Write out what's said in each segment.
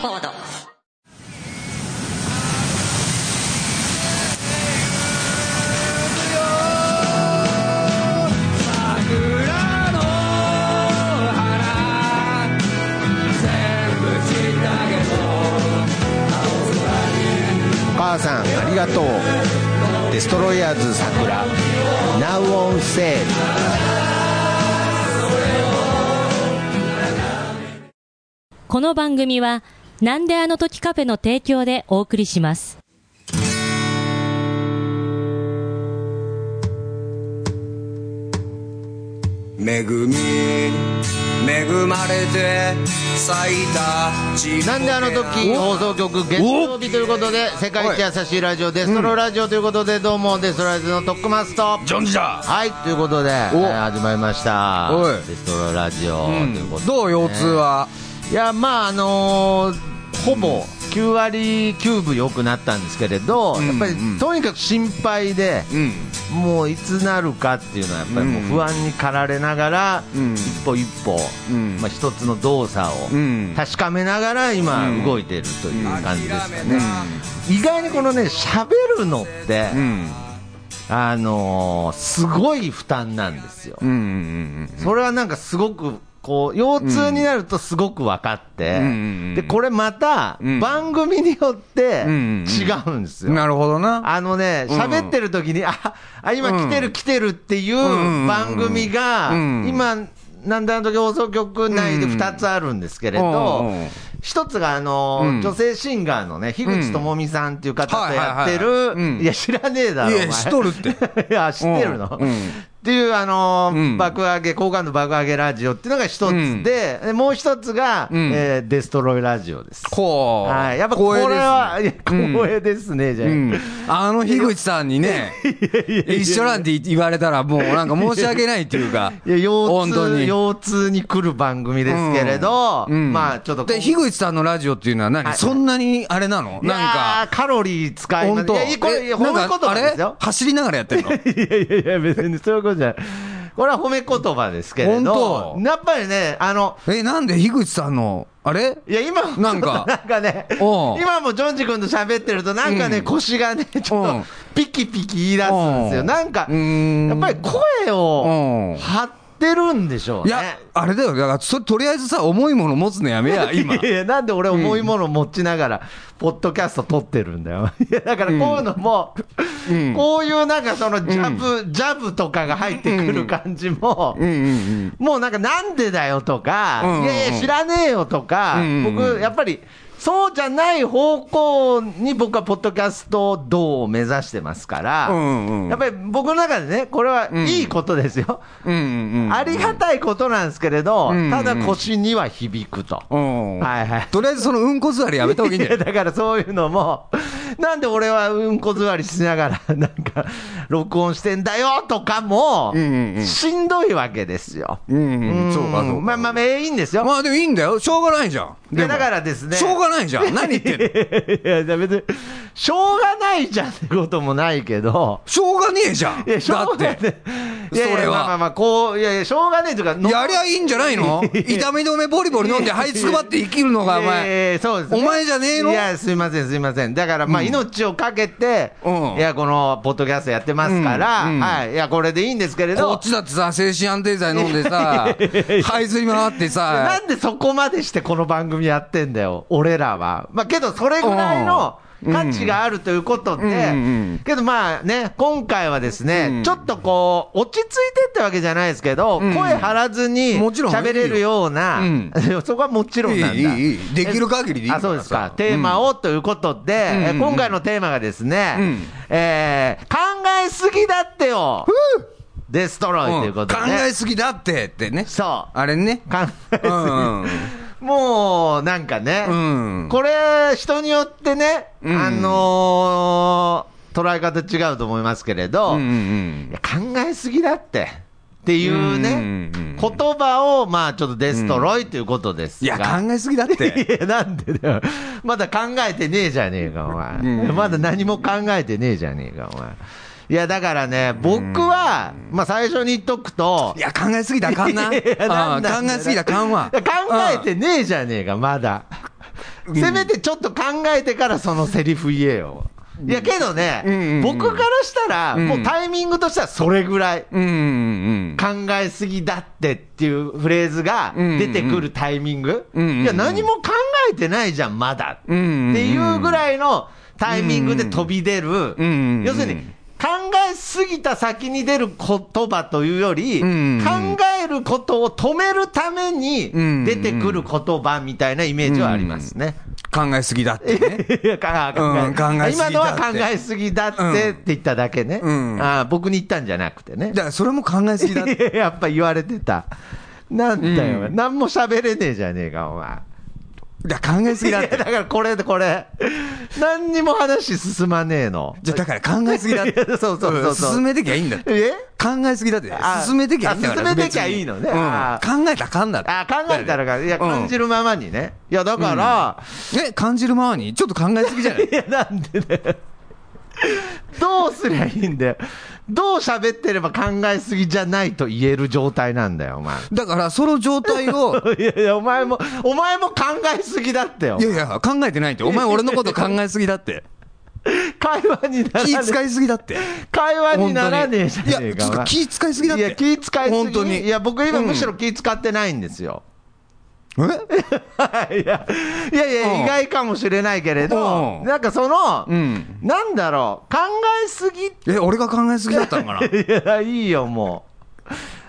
コード。お母さんありがとう。デストロイヤーズ桜。Now on sale この番組は、なんであの時カフェの提供でお送りします。恵み恵まれて咲いたちなんであの時放送局月曜日ということで世界一優しいラジオデストロラジオということでどうもデストロラジオのトックマストジョンジだはい。ということで、えー始まりました。デストロラジオということで、どう腰痛は、いやまああのーほぼ9割9分良くなったんですけれど、うんやっぱりうんとにかく心配で、うん。もういつなるかっていうのはやっぱりもう不安に駆られながら、うん。一歩一歩、うん。まあ、一つの動作をうん。確かめながら今うん。動いているという感じですかね、意外にこのね喋るのって、うん。あのーすごい負担なんですよ、うんうん。それはなんかすごくこう腰痛になるとすごく分かって、うん。うんでこれまたうん。番組によってうん違うんですよ、なるほどな。あのね、うん喋ってる時に、あ、あ今来てる来てるっていううん番組が、うん。今、なんだあの時放送局内で2つあるんですけれどうん、一つがあの、うん。女性シンガーのね、樋口智美さんっていう方とやってる、いや、知らねえだろ、いや知っとるって。いや、知ってるの。うんっていう、あのうん。爆上げ、好感度爆上げラジオっていうのが一つで、でもう一つが、うん。えーデストロイラジオです。こう。はい、やっぱこれは、光栄ですね、じゃあ。うん、あの樋口さんにね、一緒なんて言われたら、もうなんか申し訳ないっていうか、いや腰痛本当に。腰痛に来る番組ですけれど、うん。うん。まあちょっとで、樋口さんのラジオっていうのは何、はい。そんなにあれなの？なんか、ーカロリー使います。本当。いやこれいや褒め言なんかあれ？走りながらやってんの？いやいやいや別にそういうことじゃない。これは褒め言葉ですけれ本ど当。やっぱりねあのえ、なんで樋口さんの、あれ？いや今もなんか。なんかね今もジョンジ君と喋ってるとなんかね、うん。腰がねちょっとうんピキピキ言い出すんですよ。うん。なんかやっぱり声をうん。張ってるんでしょうね。いや、あれだよ。だから、そとりあえずさ、重いもの持つのやめや、今。いやなんで俺重いもの持ちながら、ポッドキャスト撮ってるんだよ。いや、だからこういうのも、うん。こういうなんかそのジャブ、ジャブとかが入ってくる感じも、うん。うん。うん。もうなんかなんでだよとか、うんうん。いやいや知らねえよとか、うん。うん。うん。僕、やっぱり、そうじゃない方向に僕はポッドキャスト道を目指してますから、うんうんやっぱり僕の中でね、これはいいことですよ。ありがたいことなんですけれど、うんうんただ腰には響くと。うん。はいはい。とりあえずそのうんこ座りやめた方がいいんいやじゃないだからそういうのも、なんで俺はうんこ座りしながら、なんか、録音してんだよとかもしんどいわけですよ。うんうん。そうか、そうか。まあまあまあ、いいんですよ。まあでもいいんだよ。しょうがないじゃん。だからですねしょうがないじゃん。何言ってんの？いや、じゃあ別に、しょうがないじゃんってこともないけど、しょうがねえじゃん。いや、しょだっうがない。て。いやいやそれはまあまあまあ、こう、いやいや、しょうがねえとか、のやりゃいいんじゃないの？痛み止めボリボリ飲んで這いつくばって生きるのが、お前。やいやそうですねお前じゃねえの？いや、すいません、すいません。だから、まあ、うん命をかけて、うんいや、この、ポッドキャストやってますから、うんうんはい。いや、これでいいんですけれこどっ、ちだってさ、精神安定剤飲んでさ、這いずり回ってなさ、んでそこまでしてこの番組やってんだよ、俺らは。まあ、けど、それぐらいのうん。価値があるということで、うんうんけどまあね、今回はですね、うん。ちょっとこう、落ち着いてってわけじゃないですけど、うん。声張らずにもちろん喋れるような、うん。そこはもちろんなんだ。いいできる限りでいいあ、そうですか。さ。テーマをということで、えうん。今回のテーマがですね、うん。えー考えすぎだってよデストロイということで、考えすぎだってってね。そう。あれね。考えすぎ。うんもう、なんかね、うんこれ、人によってね、うんあのー捉え方違うと思いますけれど、うんうん考えすぎだって。っていうね、うんうんうん言葉を、まあ、ちょっとデストロイということですいや、が。考えすぎだって。いや、なんでだよ。まだ考えてねえじゃねえか、お前。うんまだ何も考えてねえじゃねえか、お前。いや、だからね、僕は、まあ、最初に言っとくとい、や、考えすぎたらあかんな。いやなんなんだ考えすぎたらあかんわ。考えてねえじゃねえか、まだ。せめてちょっと考えてからそのセリフ言えよ。いやけどね、うんうんうん。僕からしたら、うん。もうタイミングとしてはそれぐらい。うんうん考えすぎだってっていうフレーズが出てくるタイミング、うんうんうん。いや、何も考えてないじゃん、まだ、うんうんうん。っていうぐらいのタイミングで飛び出る、うんうんうん。要するに、考えすぎた先に出る言葉というより、うんうん考えることを止めるために出てくる言葉みたいなイメージはありますね。考えすぎだってね。いや考えうん考えすぎだって今のは考えすぎだってって言っただけね、うんあー僕に言ったんじゃなくてね。だからそれも考えすぎだって。やっぱ言われてた。なんだよ、うん何も喋れねえじゃねえか、お前。だ考えすぎだって。だからこれでこれ、何にも話進まねえの。じゃあだから考えすぎだって。そうそうそうそうん進めてきゃいいんだって。え？考えすぎだってあ。進めてきゃいいんだ進めてきゃいいのね考えたらあかんだって。あ考えたらか、いや、感じる。るままにね。いや、だから、え、感じるままに？ちょっと考えすぎじゃない？いや、なんでね。どうすりゃいいんだよ。どう喋ってれば考えすぎじゃないと言える状態なんだよ、お前。だから、その状態を、いやいや、お前も、お前も考えすぎだってよい。やいや、考えてないって。お前俺のこと考えすぎだって。会話にならね気使いすぎだって。会話にならねえじゃねいや、えか。ちょっと気使いすぎだって。いや、気使いすぎ。本当に。いや、僕今うんむしろ気使ってないんですよ。え？いや、いやいや、うん。意外かもしれないけれどう、ん。なんかその、うん。なんだろう、考えすぎえ、俺が考えすぎだったのかな？いや、いいよ、も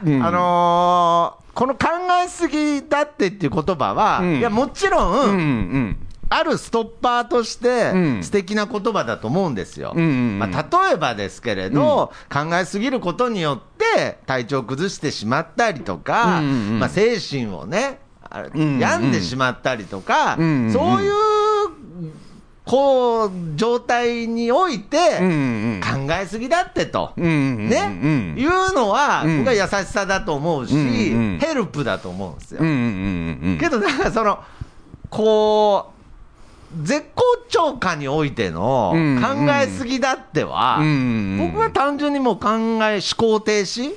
う。うん。あのーこの考えすぎだってっていう言葉は、うん。いや、もちろん、うんうん。あるストッパーとしてうん。素敵な言葉だと思うんですよ。まあ、例えばですけれど、考えすぎることによって体調を崩してしまったりとか、うんうんうん。まあ、精神をね、病んでしまったりとか、うんうんうんそういうこう状態において。考えすぎだってと。うんうん。ね、うんいうのは、うん僕は優しさだと思うし、ヘルプだと思うんですよ。けど、なんかその、こう、絶好調下においての考えすぎだっては、うんうんうん僕は単純にもう考え、思考停止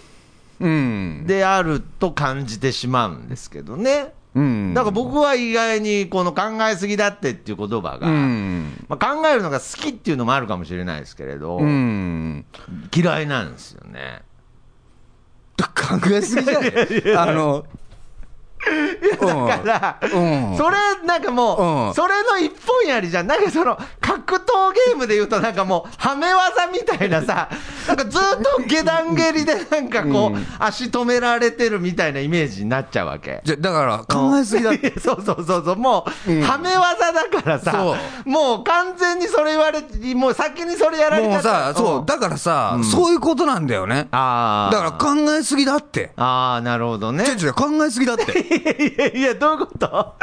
うん。であると感じてしまうんですけどね。うん。だから僕は意外にこの考えすぎだってっていう言葉が、うん。まあ、考えるのが好きっていうのもあるかもしれないですけれど、うん。嫌いなんですよね。考えすぎじゃない？あの、だから、うんそれ、なんかもう、うんそれの一本やりじゃん。なんかその、格闘ゲームで言うと、なんかもう、はめ技みたいなさ、なんかずっと下段蹴りでなんかこう、うん足止められてるみたいなイメージになっちゃうわけ。じゃ、だから考えすぎだって。そうそうそうそう、もう、うんはめ技だからさそ、もう完全にそれ言われて、もう先にそれやられちゃったもうさ、そう、だからさ、そういうことなんだよね。あだから考えすぎだって。ああ、なるほどね。違う違う、考えすぎだって。いやいや、どういうこと？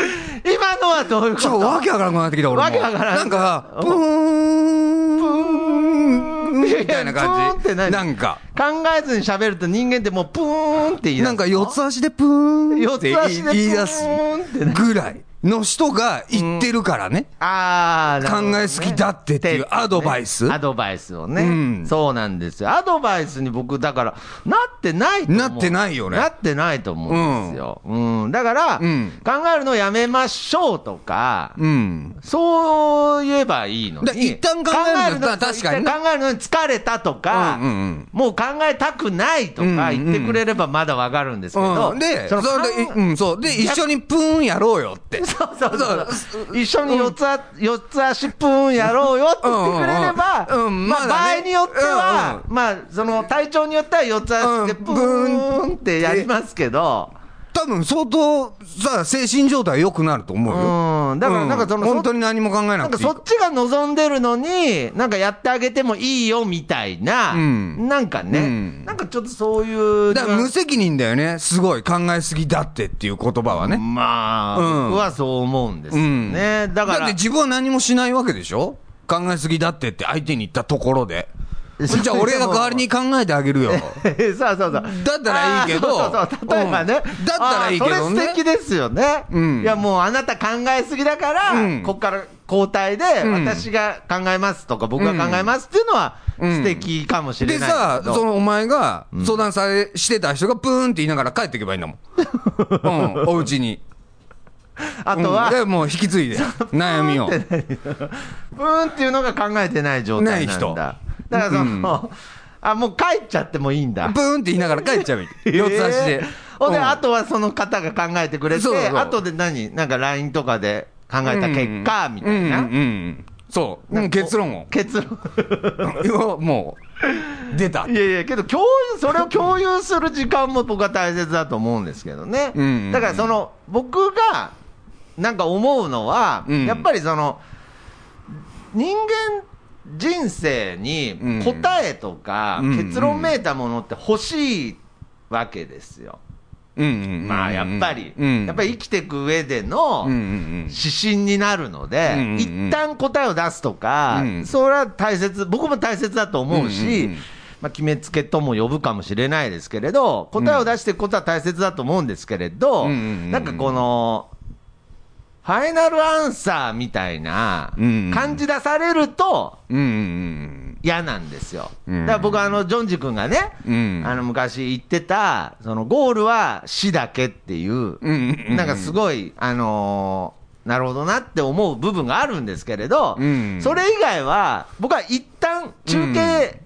今のはどういうこと？ちょ、わけわからなくなってきた、俺も。わけわからんなんか、うんプーンみたいな感じ。って何？なんか、考えずに喋ると人間ってもうプーンって言い出すなんか四つ足でプーンって言い出すぐらいの人が言ってるからね。ああ、なるほどね考えすぎだってっていうアドバイスアドバイスをね、うんそうなんですよ。アドバイスに僕、だから、なってない。なってないよねなってないと思うんですよ。うん。だから、うん考えるのやめましょうとか、うん。そう言えばいいのだに。一旦考えるの考確かに考えるのに疲れたとか、うんうんうん。もう考えたくないとか言ってくれればまだわかるんですけど、うん、で、それで、うん、そう。で、一緒にプーンやろうよって。そうそうそう。一緒に四つあ、四つ足プーンやろうよって言ってくれれば、うんうん。うん。まあ場合によっては、まあその体調によっては四つ足でプーンってやりますけど、多分相当さ、精神状態良くなると思うよ。うん、だからなんかその、うん本当に何も考えなくてそっちが望んでるのに、なんかやってあげてもいいよみたいな、うんなんかね、うんなんかちょっとそういう。だから無責任だよね。すごい考えすぎだってっていう言葉はね。まあ、うん僕はそう思うんですよね。だから。だって自分は何もしないわけでしょ？考えすぎだってって相手に言ったところで。じゃあ俺が代わりに考えてあげるよ。そうそうそう。だったらいいけどそうそうそう例えばね。うんだったらいいけどねそれ素敵ですよね。うんいやもうあなた考えすぎだから、うんこっから交代で、うん私が考えますとか、僕が考えますっていうのはうん素敵かもしれでないけど。さ、そのお前が相談されしてた人がプーンって言いながら帰っていけばいいんだもん。うん、お家に。あとは、うんでもう引き継いで、悩みを。ブーンっていうのが考えてない状態なんない人だ。だからその、あ、もう帰っちゃってもいいんだ。ブーンって言いながら帰っちゃうみたい。四つ足でえー。ほんで、うんあとはその方が考えてくれて、そうそうあとで何なんか LINE とかで考えた結果、みたいな。うんうんうんそう、うん結論を。結論。もう、出たい。やいや、けど共有、それを共有する時間も僕は大切だと思うんですけどね。うんうんうんだからその、僕がなんか思うのは、うんやっぱりその、人間人生に答えとかうん結論めいたものって欲しいわけですよ。まあやっぱり、うん。やっぱり生きていく上での指針になるので、一旦答えを出すとか、うんそれは大切、僕も大切だと思うし、まあ、決めつけとも呼ぶかもしれないですけれど、答えを出していくことは大切だと思うんですけれど、なんかこの、ファイナルアンサーみたいな感じ出されると嫌なんですよ。うん。だから僕はあの、ジョンジ君がね、うん。あの昔言ってた、そのゴールは死だけっていう、なんかすごい、あのーなるほどなって思う部分があるんですけれど、うん。それ以外は、僕は一旦中継、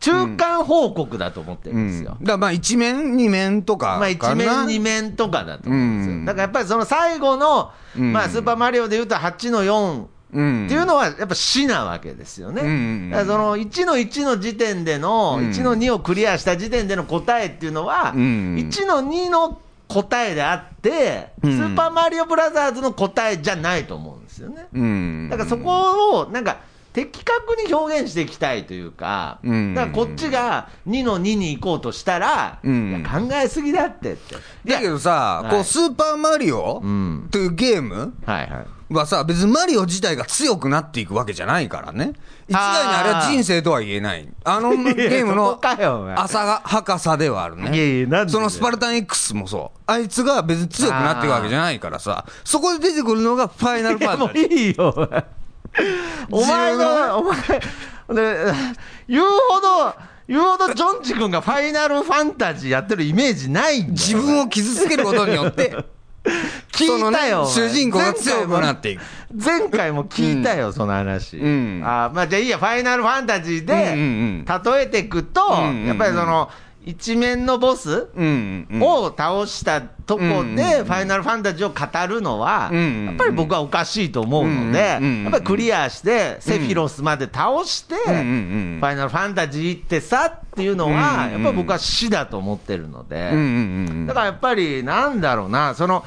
中間報告だと思ってるうんんですよ。だからまあ一面二面とかまあ一面二面とかだと思うんですよ。うん。だからやっぱりその最後の、うん。まあスーパーマリオで言うと8の4うんっていうのはやっぱ死なわけですよね。うんその1の1の時点での、うん。1の2をクリアした時点での答えっていうのは、うん。1の2の答えであって、うん。スーパーマリオブラザーズの答えじゃないと思うんですよね。うん。だからそこをなんか的確に表現していきたいというか、うんだからこっちが2の2に行こうとしたら、うん考えすぎだってって。だけどさ、はいこう、スーパーマリオうんというゲームはいはい。はさ、別にマリオ自体が強くなっていくわけじゃないからね。一概にあれは人生とは言えない。あのゲームその浅が、はさではあるね。いやいやそのスパルタン X もそう。あいつが別に強くなっていくわけじゃないからさ、そこで出てくるのがファイナルパートナー。いいよ、お前が、お前、で 言うほど、言うほどジョンジ君がファイナルファンタジーやってるイメージないんだよ。自分を傷つけることによって、聞いたよ。ね主人公が強くなっていく。前回も聞いたよ、その話。うんあまあじゃあいいや、ファイナルファンタジーで、うんうんうん例えていくと、うんうんうんやっぱりその、一面のボスうんうん。を倒したとこで、うんファイナルファンタジーを語るのは、やっぱり僕はおかしいと思うのでうんうんうん、やっぱりクリアして、セフィロスまで倒して、フうんうんうん。ァイナルファンタジーってさっていうのは、やっぱり僕は死だと思ってるので、だからやっぱり、なんだろうな、その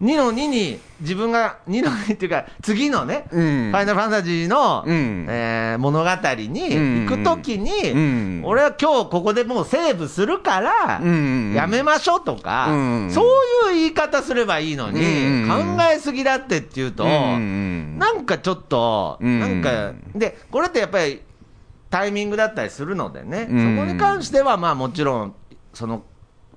2の2に、自分が2の2っていうか、次のね、うん。ファイナルファンタジーの、うん。えー物語に行くときに、うん。俺は今日ここでもうセーブするから、うん。やめましょうとか、うん。そういう言い方すればいいのに、うん。考えすぎだってっていうと、うん。なんかちょっと、うん。なんか、で、これってやっぱりタイミングだったりするのでね、うん。そこに関しては、まあもちろん、その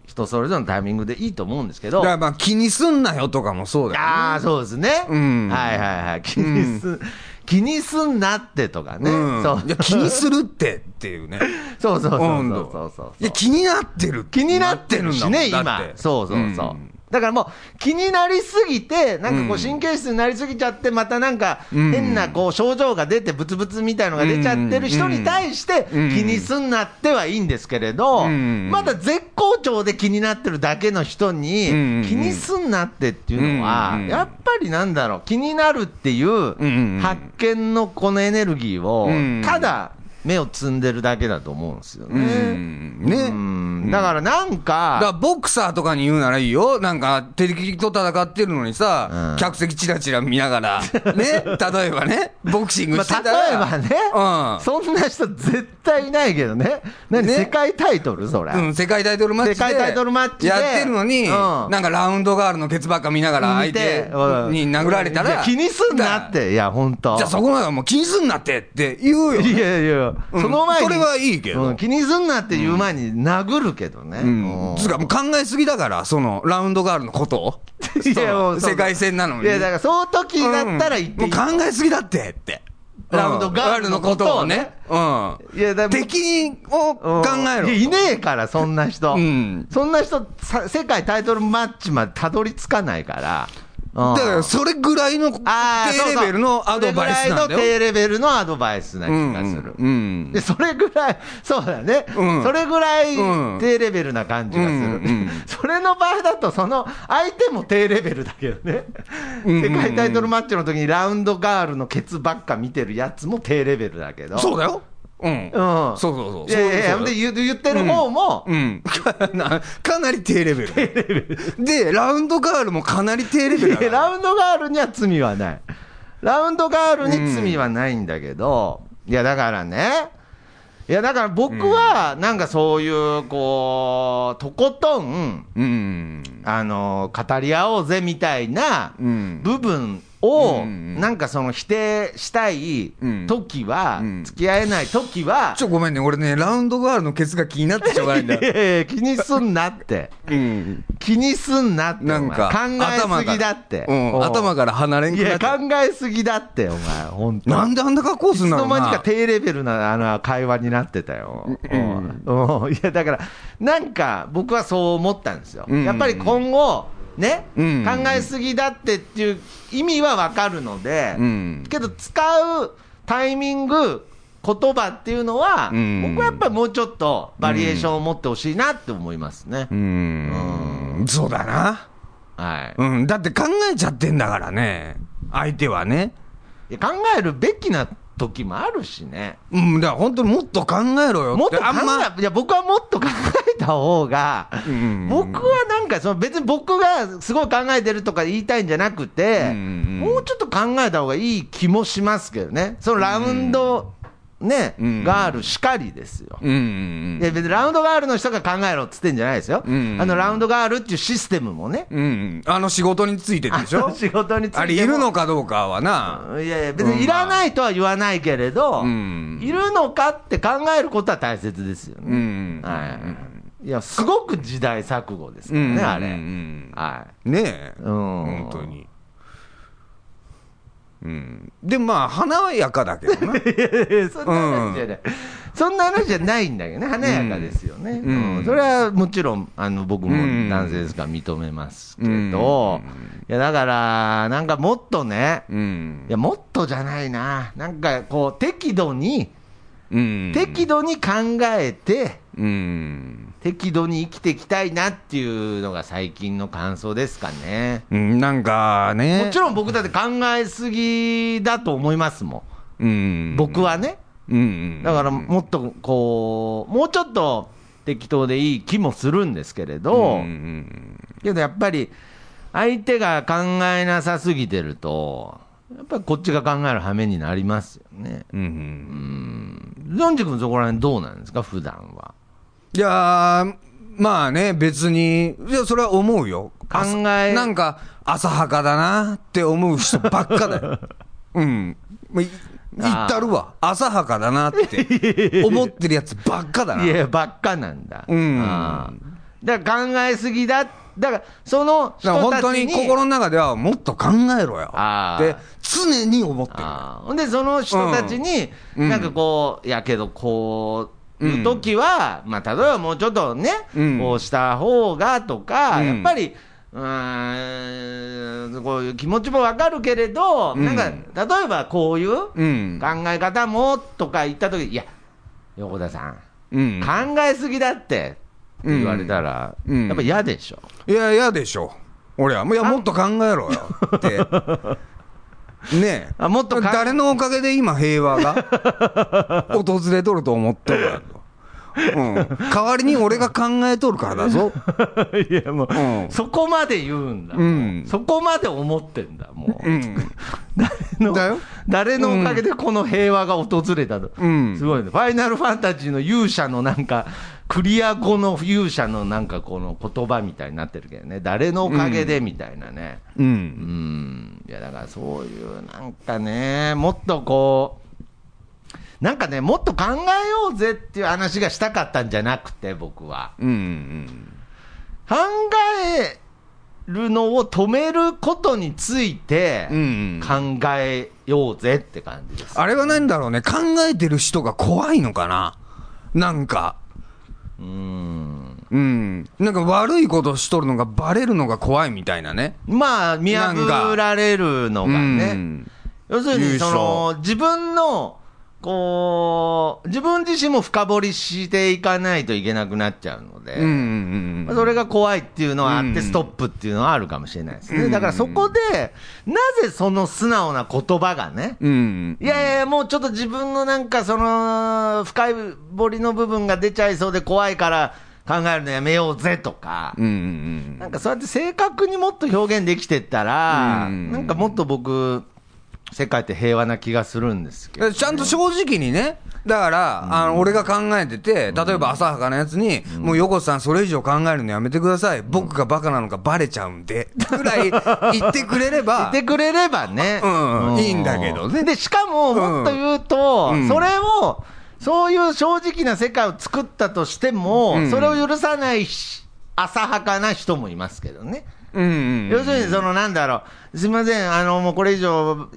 人それぞれのタイミングでいいと思うんですけど、だからまあ気にすんなよとかもそうだよね。ああ、そうですね、うん。はいはいはい、気にす、気にすんなってとかね、うん。そう。いや気にするってっていうね。そうそうそうそうそうそう。いや、気になってる。気になってるしね、今。そうそうそう。んだからもう気になりすぎて、なんかこううん神経質になりすぎちゃって、またなんかうん。変なこう症状が出て、ブツブツみたいのが出ちゃってる人に対して、気うん。にすんなってはいいんですけれど、うん。まだ絶好調で気になってるだけの人にうん、気にすんなってっていうのはうん、やっぱりなんだろう、気になるっていううん。発見のこのエネルギーをうん、ただ目を積んでるだけだと思うんですようね。ん。ね。うんだからなんだからか、ボクサーとかに言うならいいよ。なんか、敵と戦ってるのにさ、うん客席チラチラ見ながら、ね、例えばね、ボクシングましてたあ、ら。例えばね、そんな人絶対いないけどね。何、ね？世界タイトル？それ。うん。うん、世界タイトルマッチで。世界タイトルマッチでやってるのに、うんなんかラウンドガールのケツばっか見ながら相手うんに殴られたら。気にすんなって、いや、ほんと。じゃあそこまではもう気にすんなってって言うよ。いやいや、うんその前に。それはいいけどうん気にすんなって言う前に殴るけどね。うん。つうかもう考えすぎだから、その、ラウンドガールのこと？を。いやもう世界戦なのに。いや、だからその時だったら言ってもう考えすぎだってって。ラウンドガールのことをねうん。いや、だ敵を考えろ。いねえから、そんな人。うんそんな人さ、世界タイトルマッチまでたどり着かないから。だからそれぐらいの低レベルのアドバイスなんだそれぐらいのよ。低レベルのアドバイスな気うんがする。うんで、それぐらい、そうだね。うんそれぐらいうん低レベルな感じがする。うんうん それの場合だと、その相手も低レベルだけどね。うん世界タイトルマッチの時にラウンドガールのケツばっか見てるやつも低レベルだけど。そうだよ。うん。うん。そうそうそう。いやいやで言ってる方も、うん。かな かなり低レベル。で、ラウンドガールもかなり低レベルラウンドガールには罪はない。ラウンドガールに罪はないんだけど、いや、だからね、いや、だから僕は、なんかそういう、こう、とことん、うん。あの、語り合おうぜみたいなうん部分を、うんなんかその否定したいうん時は、うん付き合えない時は、ちょ、ごめんね。俺ね、ラウンドガールのケツが気になってしょうがないんだよ。いやいや気にすんなって。うん。気にすんなって。なんか、考えすぎだって。うん。頭から離れんいや、くなっちゃ考えすぎだって、お前、本当なんであんな格好すんだろういつの間にかな。低レベルなあの会話になってたよ。うんうんいや、だから、なんか僕はそう思ったんですよ。うんやっぱり今後、ね、うん考えすぎだってっていう意味はわかるので、うん。けど使うタイミング、言葉っていうのは、うん僕はやっぱりもうちょっとバリエーションを持ってほしいなって思いますね。うん。そうだな。はい。うん。だって考えちゃってんだからね。相手はね。考えるべきな時もあるしね。うん。だから本当にもっと考えろよ。もっと考あんま。え、いや、僕はもっと考えた方が、うん僕はなんかその別に僕がすごい考えてるとか言いたいんじゃなくて、うんもうちょっと考えた方がいい気もしますけどね。そのラウンド、ね、うんガールしかりですよ。うん。別にラウンドガールの人が考えろっつってんじゃないですよ。うんあのラウンドガールっていうシステムもね。うん。あの仕事についてでしょ？仕事についてもあれいるのかどうかはな。いやいや、別にいらないとは言わないけれど、うんいるのかって考えることは大切ですよね。うん。はい。いや、すごく時代錯誤ですからね、あれ。うんはねえ。い。うん。本当に。うん。で、まあ、華やかだけどな。そんな話じゃない。そんな話じゃないんだけどね、華やかですよね。んうんそれはもちろん、あの、僕もうん男性ですから認めますけど、いや、だから、なんかもっとね、うんい。や、もっとじゃないな。なんか、こう、適度に、うん。適度に考えて、うん。適度に生きていきたいなっていうのが最近の感想ですかね。うん。なんかね。もちろん僕だって考えすぎだと思いますもうんん。。僕はね。うん。だからもっとこう、もうちょっと適当でいい気もするんですけれど、うん。けどやっぱり相手が考えなさすぎてると、やっぱりこっちが考える羽目になりますよね。うん。うん。ジョンジ君そこら辺どうなんですか、普段は。いやー、まあね、別に、いや、それは思うよ。考えなんか、浅はかだなって思う人ばっかだよ。うん。まあい言ったるわ。浅はかだなって思ってるやつばっかだな。いや、ばっかなんだ。うんだから考えすぎだ。だから、その人たちに。本当に心の中ではもっと考えろよって常に思ってる。ほんで、その人たちに、うんなんかこう、いやけど、こう、いう時は、まあ、例えばもうちょっとね、うんこうした方がとか、うんやっぱり、うーん、こういう気持ちもわかるけれど、うんなんか、例えばこういう考うん。え方もとか言った時いや、横田さん、うん。考えすぎだって、って言われたら、うんやっぱ嫌でしょ？いや、嫌でしょ。俺は。いや、もっと考えろよって。ねえ。あもっとか誰のおかげで今平和が訪れとると思っとる。代わりに俺が考えとるからだぞ。いや、もう、うん。そこまで言うんだ。うん。そこまで思ってんだ、もう。うん。誰のだよ。誰のおかげでこの平和が訪れたと、うん。すごいね、ファイナルファンタジーの勇者のなんか、クリア後の勇者のなんかこの言葉みたいになってるけどね、誰のおかげでみたいなね、う。うん。ん、いやだからそういうなんかね、もっとこう、なんかね、もっと考えようぜっていう話がしたかったんじゃなくて、僕は。うん。うん。考えるのを止めることについてうん考えようぜって感じです。あれは何だろうね。考えてる人が怖いのかな？なんか。うーん。うん。なんか悪いことしとるのがバレるのが怖いみたいなね。まあ、見破られるのがうね。ん要するに、その、自分の、こう、自分自身も深掘りしていかないといけなくなっちゃうので、うんうんまあそれが怖いっていうのはあって、うんストップっていうのはあるかもしれないですね。うんだからそこで、なぜその素直な言葉がね、うん。うん。いやいや、もうちょっと自分のなんかその、深い掘りの部分が出ちゃいそうで怖いから考えるのやめようぜとか、うんうんなんかそうやって正確にもっと表現できてったら、うんなんかもっと僕、世界って平和な気がするんですけど、うん。ちゃんと正直にね、だから、あの、俺が考えてて、例えば浅はかなやつに、もう横田さんそれ以上考えるのやめてください。僕がバカなのかバレちゃうんで、ぐらい言ってくれれば、言ってくれればね、うん。いいんだけどね。で、しかも、もっと言うと、うん。それを、そういう正直な世界を作ったとしても、うん。それを許さないし浅はかな人もいますけどね。うんうん。要するに、そのなんだろう、すみません、あのもうこれ以上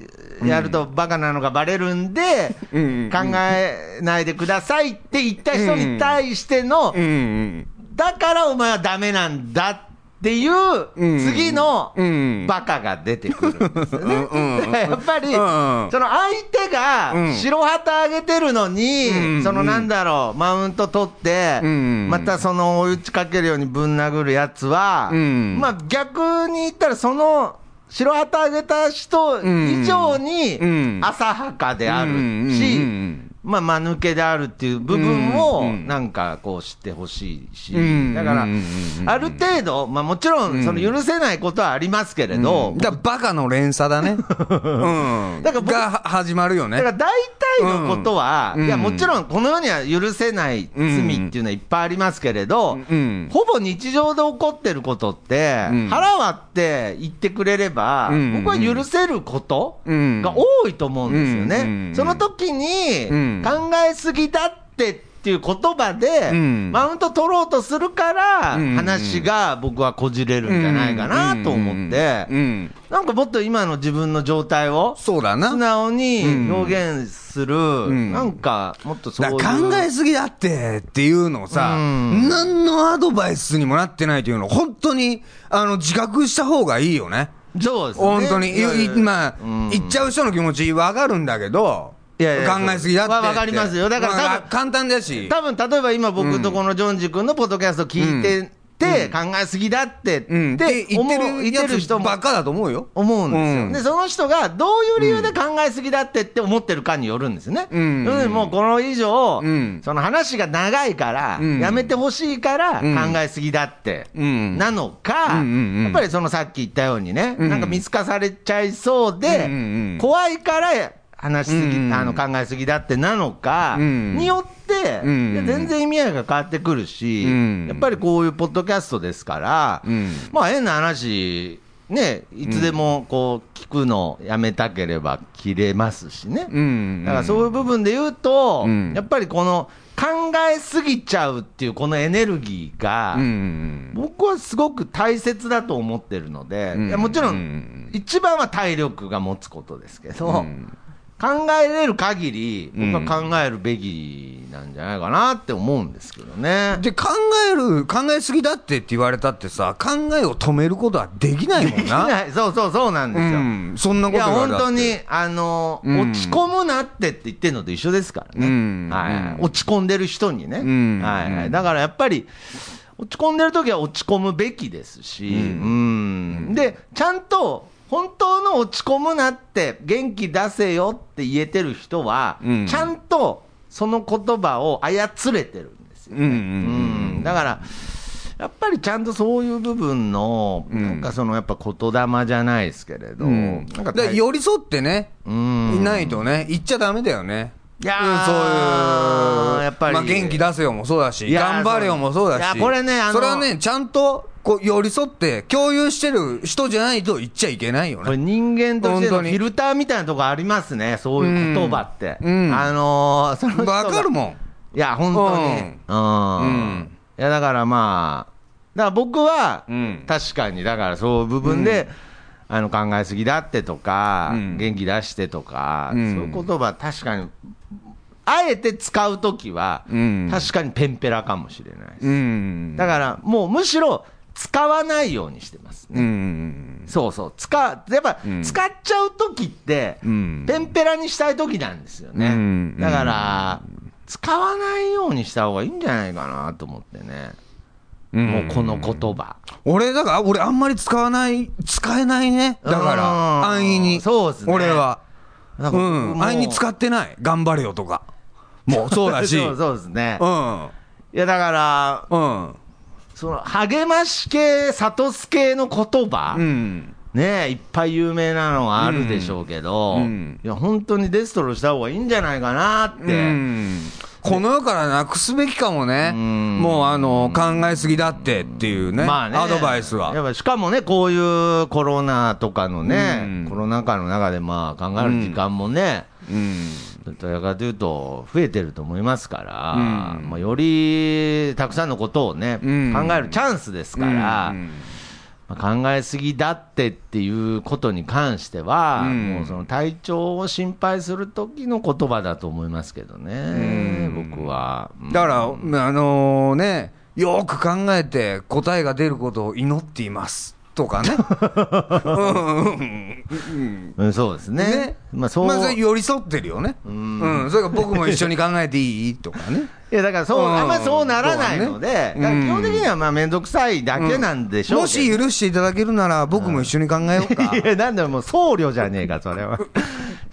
やるとバカなのがバレるんで、うん考えないでくださいって言った人に対しての、うんうん。だからお前はダメなんだっていう、うん。次のうん。バカが出てくるんですよね。やっぱり、うんその相手がうん。白旗あげてるのに、うんそのなんだろう、マウント取って、うんまたその追い打ちかけるようにぶん殴るやつは、うん。まあ逆に言ったら、その白旗あげた人以上にうん。浅はかであるうんし、うんまあ、間抜けであるっていう部分を、うんなんかこう知ってほしいし、うんだからうん、ある程度、まあもちろん、その許せないことはありますけれど、だからバカの連鎖だね。うん。だから僕が始まるよねだか。ら大体のことは、うん。いや、もちろんこの世には許せない罪っていうのはいっぱいありますけれど、うん。ほぼ日常で起こってることって、うん。腹割って言ってくれれば、うん。僕は許せることうん。が多いと思うんですよね。うん。その時に、うん。考えすぎだってっていう言葉で、うん。マウント取ろうとするから、うん。話が僕はこじれるんじゃないかなと思って、うん。うん。なんかもっと今の自分の状態を、そうだな。素直に表現する、ん。なんかもっとそうだいう考えすぎだってっていうのをさ、うん。何のアドバイスにもなってないというのを本当にあの自覚した方がいいよね。そうですね。本当に。いやいやいまあ、うん。言っちゃう人の気持ちわかるんだけど、いやいや考えすぎだって。わわかりますよ。だから多分まあ簡単だし。多分例えば今僕とこのジョンジ君のポッドキャスト聞いてて、考えすぎだってって思う言ってる人もばっかだと思うよ。思うんですよ、うん。でその人がどういう理由で考えすぎだってって思ってるかによるんですよね、うん。もうこの以上、うん。その話が長いから、うん。やめてほしいからうん。考えすぎだって、うん。なのか、やっぱりそのさっき言ったようにね、うん。なんか見透かされちゃいそうで、怖いから話しすぎ、うん。うんあの考えすぎだってなのか、うん。によって、全然意味合いが変わってくるし、うん。やっぱりこういうポッドキャストですから、うん。まあ変な話、ね、いつでもこう聞くのやめたければ切れますしね。うん。だからそういう部分で言うと、うん。やっぱりこの考えすぎちゃうっていうこのエネルギーが、うん。うん僕はすごく大切だと思ってるので、うん。いやもちろうんん、一番は体力が持つことですけど、うん考えれる限り、僕は考えるべきなんじゃないかなって思うんですけどね。で、考える、考えすぎだってって言われたってさ、考えを止めることはできないもんできな。そうそうそうなんですよ。うん、そんないことや、言われたって。本当に、あの、うん。落ち込むなってって言ってるのと一緒ですからね。うん。はい。うん。落ち込んでる人にね。うん。はいはい。うん。だからやっぱり、落ち込んでる時は落ち込むべきですし、うん。で、ちゃんと、本当の落ち込むなって、元気出せよって言えてる人は、うん。ちゃんとその言葉を操れてるんですよ。うんうんうんだから、やっぱりちゃんとそういう部分の、うん。なんかそのやっぱ言霊じゃないですけれど、うん。なんか寄り添ってね、うん。いないとね、言っちゃダメだよね。いやーうんそういう、やっぱりまあ、元気出せよもそうだし、頑張れよもそうだし、これねあのそれはね、ちゃんとこう寄り添って、共有してる人じゃないと言っちゃいけないよこれね。人間としてのフィルターみたいなとこありますね、そういう言葉って。うんあのー そのわかるもん。いや、本当に。うんうん。うんいや、だからまあ、だから僕は、うん確かに、だからそういう部分で、あの考えすぎだってとか、うん元気出してとか、うんそういう言葉、確かに、あえて使うときは、うん確かにペンペラかもしれないです。うん。だから、もうむしろ使わないようにしてますね。うん。そうそう。使う、やっぱ、うん使っちゃうときって、うんペンペラにしたいときなんですよね。うんだから、使わないようにした方がいいんじゃないかなと思ってね。もうこの言葉。俺、だから、俺あんまり使わない、使えないね。だかうんら、安易に。そうですね俺は。なんかうん。安易に使ってない。頑張れよとか。もう、そうだし。そうそうですね。うん。いや、だから、うん。その、励まし系、サトス系の言葉、うん。ねえ、いっぱい有名なのはあるでしょうけど、うんうんいや、本当にデストロした方がいいんじゃないかなって。うんこの世からなくすべきかもね。んもう、あの、考えすぎだってっていうね。まあね、アドバイスやっは。ぱしかもね、こういうコロナとかのね、うんコロナ禍の中でまあ考える時間もね、うん。どちらかというと増えてると思いますから、うん。まあ、よりたくさんのことをね、うん。考えるチャンスですから、うん。まあ、考えすぎだってっていうことに関しては、うん。もうその体調を心配する時の言葉だと思いますけどね、うん。僕は。うん。だから、あのね、よーく考えて答えが出ることを祈っています。とかね。うんうんうんうんそうですね。ねまあそう、まあ、それ寄り添ってるよね。んうん。それから僕も一緒に考えていいとかね。いやだからそう、うんあんまそうならないので、ね基本的にはまあ面倒くさいだけなんでしょうもけど、し許していただけるなら、僕も一緒に考えようか。いや、なんだよもう僧侶じゃねえか、それは。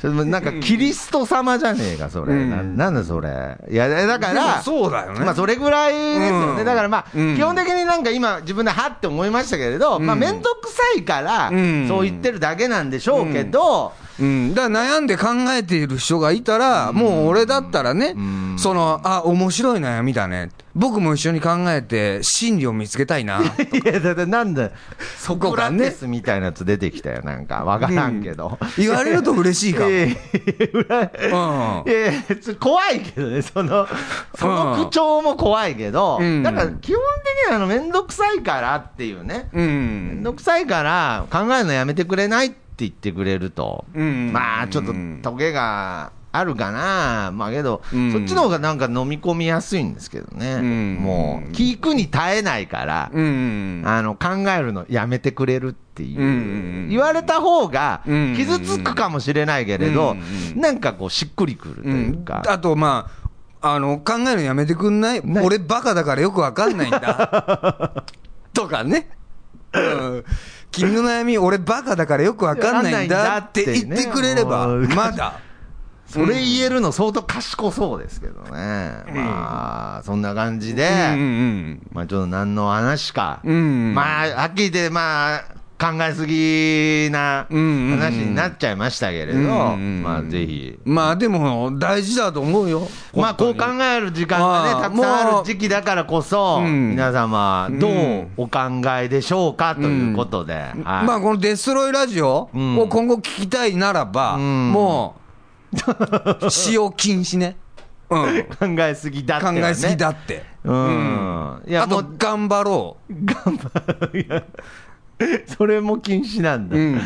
なんかキリスト様じゃねえか、それ。うんななんだそれ。いや、だから、そうだよね。まあそれぐらいですよね。うんだからまあ、うん基本的になんか今自分ではって思いましたけれど、まあうん面倒くさいからうん、そう言ってるだけなんでしょうけど、うん、だから悩んで考えている人がいたら、もう俺だったらね、んその、あ、面白い悩みだね。僕も一緒に考えて、真理を見つけたいな。いや、だってなんだ、ソこかねみたいなやつ出てきたよ、なんか。わからんけど。言われると嬉しいかも。いやいや怖いけどね、その、その口調も怖いけど、うんだから基本的にはあの、めんどくさいからっていうね、うめんん。どくさいから考えるのやめてくれないって言ってくれると、うんまあちょっとトゲがあるかな、まあけど、うん。そっちの方がなんか飲み込みやすいんですけどね、うん。もう、聞くに耐えないから、うん。あの考えるのやめてくれるっていう、うん言われた方がうん傷つくかもしれないけれど、うんなんかこう、しっくりくるとういうん。か、あと、まあ、あの、考えるのやめてくんない？ない。俺バカだからよくわかんないんだ。とかね。うん君の悩み、俺バカだからよくわかんないんだって言ってくれれば、まだ。それ言えるの相当賢そうですけどね、まあ、そんな感じで、まあ、ちょっと何の話か。まあ、はっきり言って、まあ、考えすぎなうん話になっちゃいましたけれど、うんまあ、ぜひ。まあでも、大事だと思うよ。まあ、こう考える時間がね、たくさんある時期だからこそ、うん皆様、どううんお考えでしょうかということで、はいまあ、このデストロイラジオうんを今後聞きたいならば、うんもう、使用禁止ね。うん。考えすぎだって、ね、考えすぎだって。うん。いや、あと頑張ろ頑張る。いや それも禁止なんだ。う。うん。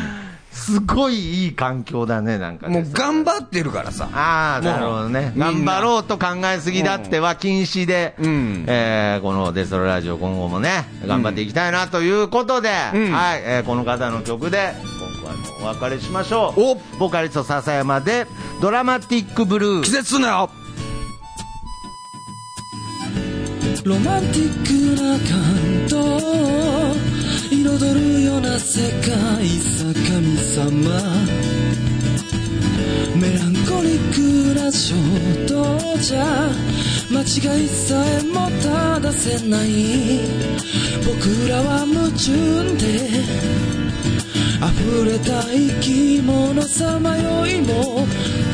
すごいいい環境だね、なんかね。もう頑張ってるからさ。ああ、なるほどね。頑張ろうと考えすぎだっては禁止で、うんえーこのデストロラジオ今後もね、頑張っていきたいなということで、うんはい、えーこの方の曲で、今回もお別れしましょう。おボーカリスト笹山で、ドラマティックブルー季。節すなよロマンティックな感動彩るような世界さ神様。メランコリックな衝動じゃ。間違いさえも正せない。僕らは矛盾で溢れた生き物さまよいも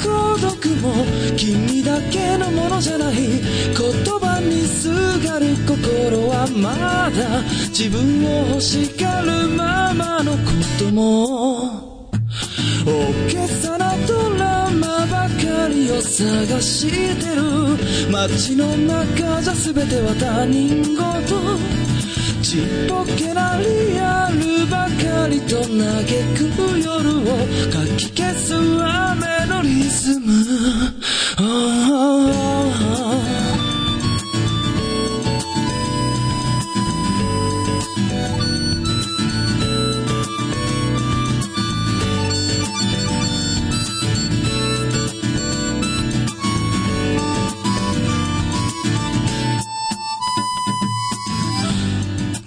孤独も君だけのものじゃない。言葉にすがる心はまだ自分を欲しがるままのことも。大げさなドラマばかりを探してる。街の中じゃ全ては他人事。ちっぽけなリアルばかりと嘆く夜をかき消す雨のリズム、ああ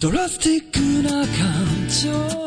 ドラスティックな感情。